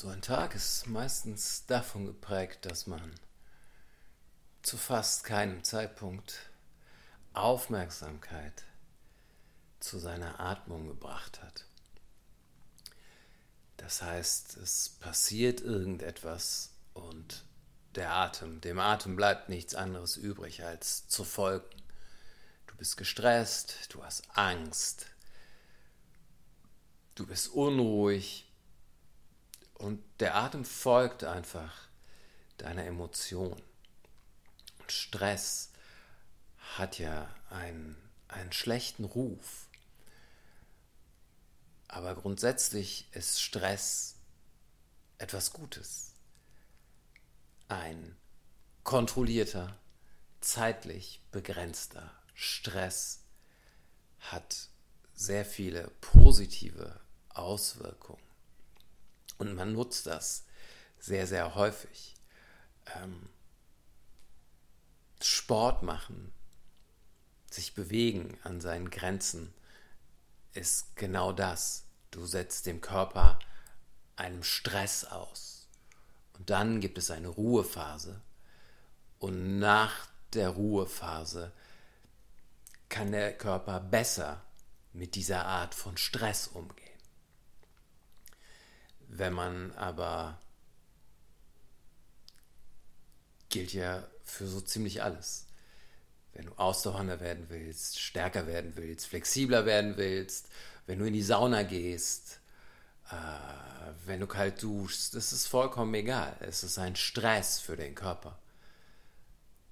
So ein Tag ist meistens davon geprägt, dass man zu fast keinem Zeitpunkt Aufmerksamkeit zu seiner Atmung gebracht hat. Das heißt, es passiert irgendetwas und der Atem, dem Atem bleibt nichts anderes übrig, als zu folgen. Du bist gestresst, du hast Angst, du bist unruhig und der Atem folgt einfach deiner Emotion. Und Stress hat ja einen, einen schlechten Ruf. Aber grundsätzlich ist Stress etwas Gutes. Ein kontrollierter, zeitlich begrenzter Stress hat sehr viele positive Auswirkungen. Und man nutzt das sehr, sehr häufig. Ähm, Sport machen, sich bewegen an seinen Grenzen ist genau das. Du setzt dem Körper einem Stress aus. Und dann gibt es eine Ruhephase. Und nach der Ruhephase kann der Körper besser mit dieser Art von Stress umgehen. Wenn man aber gilt ja für so ziemlich alles. Wenn du ausdauernder werden willst, stärker werden willst, flexibler werden willst, wenn du in die Sauna gehst, äh, wenn du kalt duschst, das ist vollkommen egal. Es ist ein Stress für den Körper.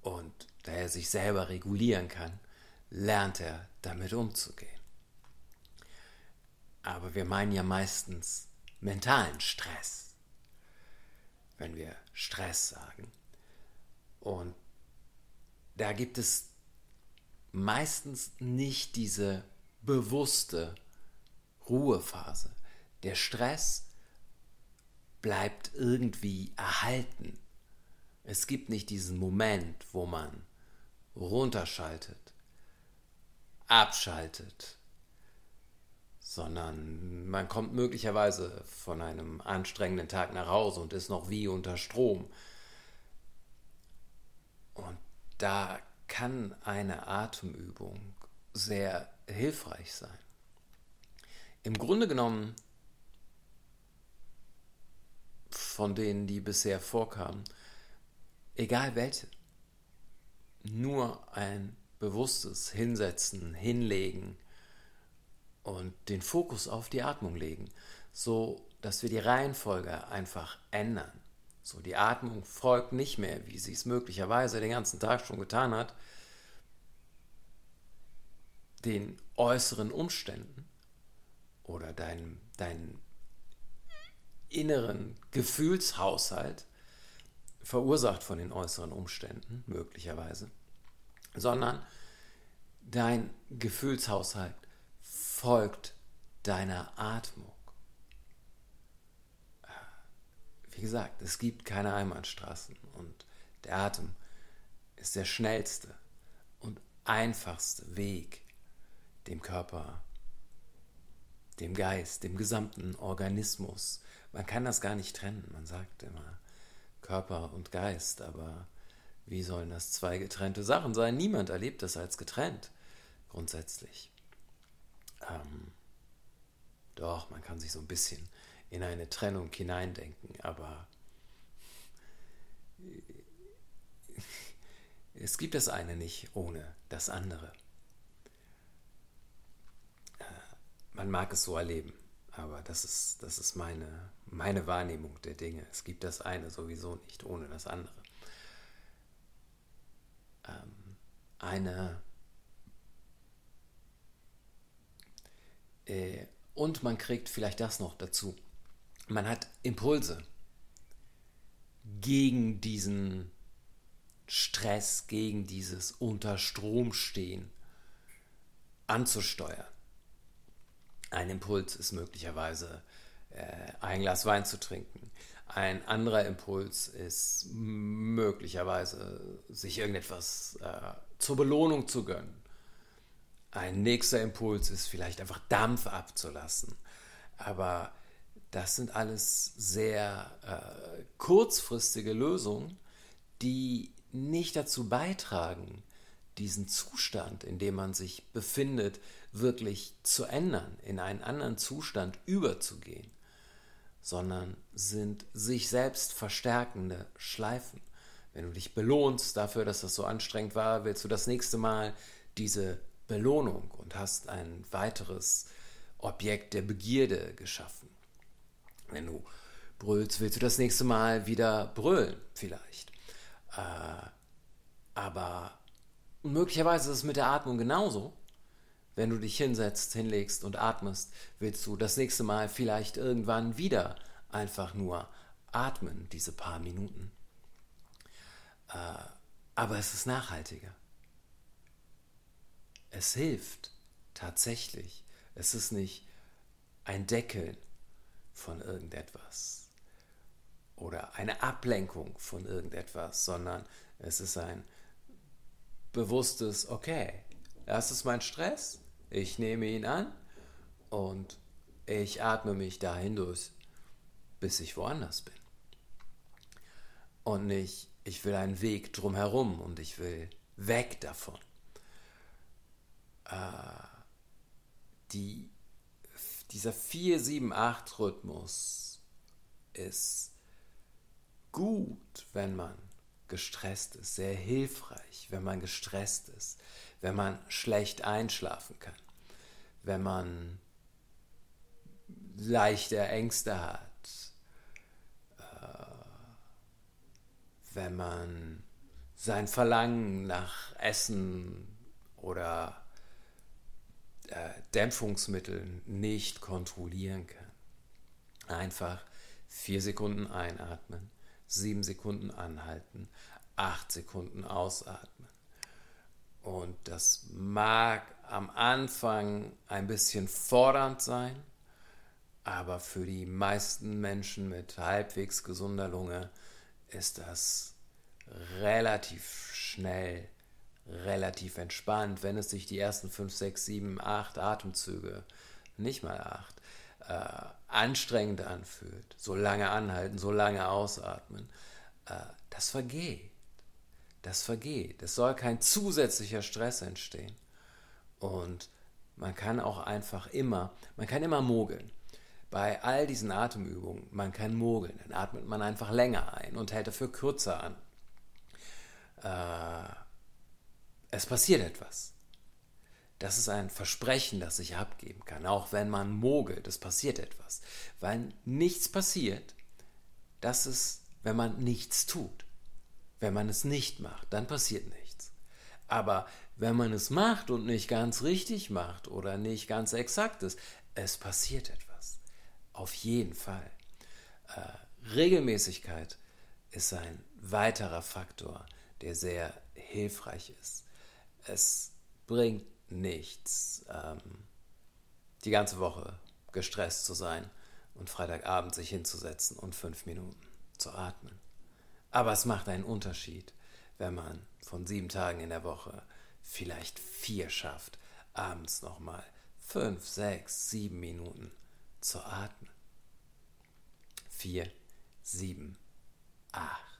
Und da er sich selber regulieren kann, lernt er damit umzugehen. Aber wir meinen ja meistens mentalen Stress, wenn wir Stress sagen. Und da gibt es meistens nicht diese bewusste Ruhephase. Der Stress bleibt irgendwie erhalten. Es gibt nicht diesen Moment, wo man runterschaltet, abschaltet, sondern man kommt möglicherweise von einem anstrengenden Tag nach Hause und ist noch wie unter Strom. Und da kann eine Atemübung sehr hilfreich sein. Im Grunde genommen, von denen, die bisher vorkamen, egal welche, nur ein bewusstes Hinsetzen, Hinlegen, und den Fokus auf die Atmung legen, so dass wir die Reihenfolge einfach ändern. So die Atmung folgt nicht mehr, wie sie es möglicherweise den ganzen Tag schon getan hat, den äußeren Umständen oder deinem, deinem inneren Gefühlshaushalt, verursacht von den äußeren Umständen möglicherweise, sondern dein Gefühlshaushalt folgt deiner Atmung. Wie gesagt, es gibt keine Einbahnstraßen und der Atem ist der schnellste und einfachste Weg, dem Körper, dem Geist, dem gesamten Organismus. Man kann das gar nicht trennen. Man sagt immer Körper und Geist, aber wie sollen das zwei getrennte Sachen sein? Niemand erlebt das als getrennt, grundsätzlich. Ähm, doch, man kann sich so ein bisschen in eine Trennung hineindenken, aber es gibt das eine nicht ohne das andere. Äh, man mag es so erleben, aber das ist, das ist meine, meine Wahrnehmung der Dinge. Es gibt das eine sowieso nicht ohne das andere. Ähm, eine Äh, und man kriegt vielleicht das noch dazu. Man hat Impulse gegen diesen Stress, gegen dieses Unterstromstehen anzusteuern. Ein Impuls ist möglicherweise äh, ein Glas Wein zu trinken. Ein anderer Impuls ist möglicherweise sich irgendetwas äh, zur Belohnung zu gönnen. Ein nächster Impuls ist vielleicht einfach Dampf abzulassen. Aber das sind alles sehr äh, kurzfristige Lösungen, die nicht dazu beitragen, diesen Zustand, in dem man sich befindet, wirklich zu ändern, in einen anderen Zustand überzugehen, sondern sind sich selbst verstärkende Schleifen. Wenn du dich belohnst dafür, dass das so anstrengend war, willst du das nächste Mal diese Belohnung und hast ein weiteres Objekt der Begierde geschaffen. Wenn du brüllst, willst du das nächste Mal wieder brüllen, vielleicht. Äh, aber möglicherweise ist es mit der Atmung genauso. Wenn du dich hinsetzt, hinlegst und atmest, willst du das nächste Mal vielleicht irgendwann wieder einfach nur atmen, diese paar Minuten. Äh, aber es ist nachhaltiger. Es hilft tatsächlich. Es ist nicht ein Deckeln von irgendetwas oder eine Ablenkung von irgendetwas, sondern es ist ein bewusstes, okay, das ist mein Stress, ich nehme ihn an und ich atme mich dahin durch, bis ich woanders bin. Und nicht, ich will einen Weg drumherum und ich will weg davon. Äh, die, dieser 4-7-8-Rhythmus ist gut, wenn man gestresst ist, sehr hilfreich, wenn man gestresst ist, wenn man schlecht einschlafen kann, wenn man leichte Ängste hat, äh, wenn man sein Verlangen nach Essen oder Dämpfungsmitteln nicht kontrollieren kann. Einfach vier Sekunden einatmen, sieben Sekunden anhalten, acht Sekunden ausatmen. Und das mag am Anfang ein bisschen fordernd sein, aber für die meisten Menschen mit halbwegs gesunder Lunge ist das relativ schnell, relativ entspannt, wenn es sich die ersten 5, 6, 7, 8 Atemzüge, nicht mal 8, äh, anstrengend anfühlt, so lange anhalten, so lange ausatmen, äh, das vergeht. Das vergeht. Es soll kein zusätzlicher Stress entstehen. Und man kann auch einfach immer, man kann immer mogeln. Bei all diesen Atemübungen, man kann mogeln. Dann atmet man einfach länger ein und hält dafür kürzer an. Äh, es passiert etwas. Das ist ein Versprechen, das ich abgeben kann, auch wenn man mogelt, es passiert etwas. Weil nichts passiert, das ist, wenn man nichts tut. Wenn man es nicht macht, dann passiert nichts. Aber wenn man es macht und nicht ganz richtig macht oder nicht ganz exakt ist, es passiert etwas. Auf jeden Fall. Äh, Regelmäßigkeit ist ein weiterer Faktor, der sehr hilfreich ist. Es bringt nichts, ähm, die ganze Woche gestresst zu sein und Freitagabend sich hinzusetzen und fünf Minuten zu atmen. Aber es macht einen Unterschied, wenn man von sieben Tagen in der Woche vielleicht vier schafft, abends nochmal fünf, sechs, sieben Minuten zu atmen. Vier, sieben, acht.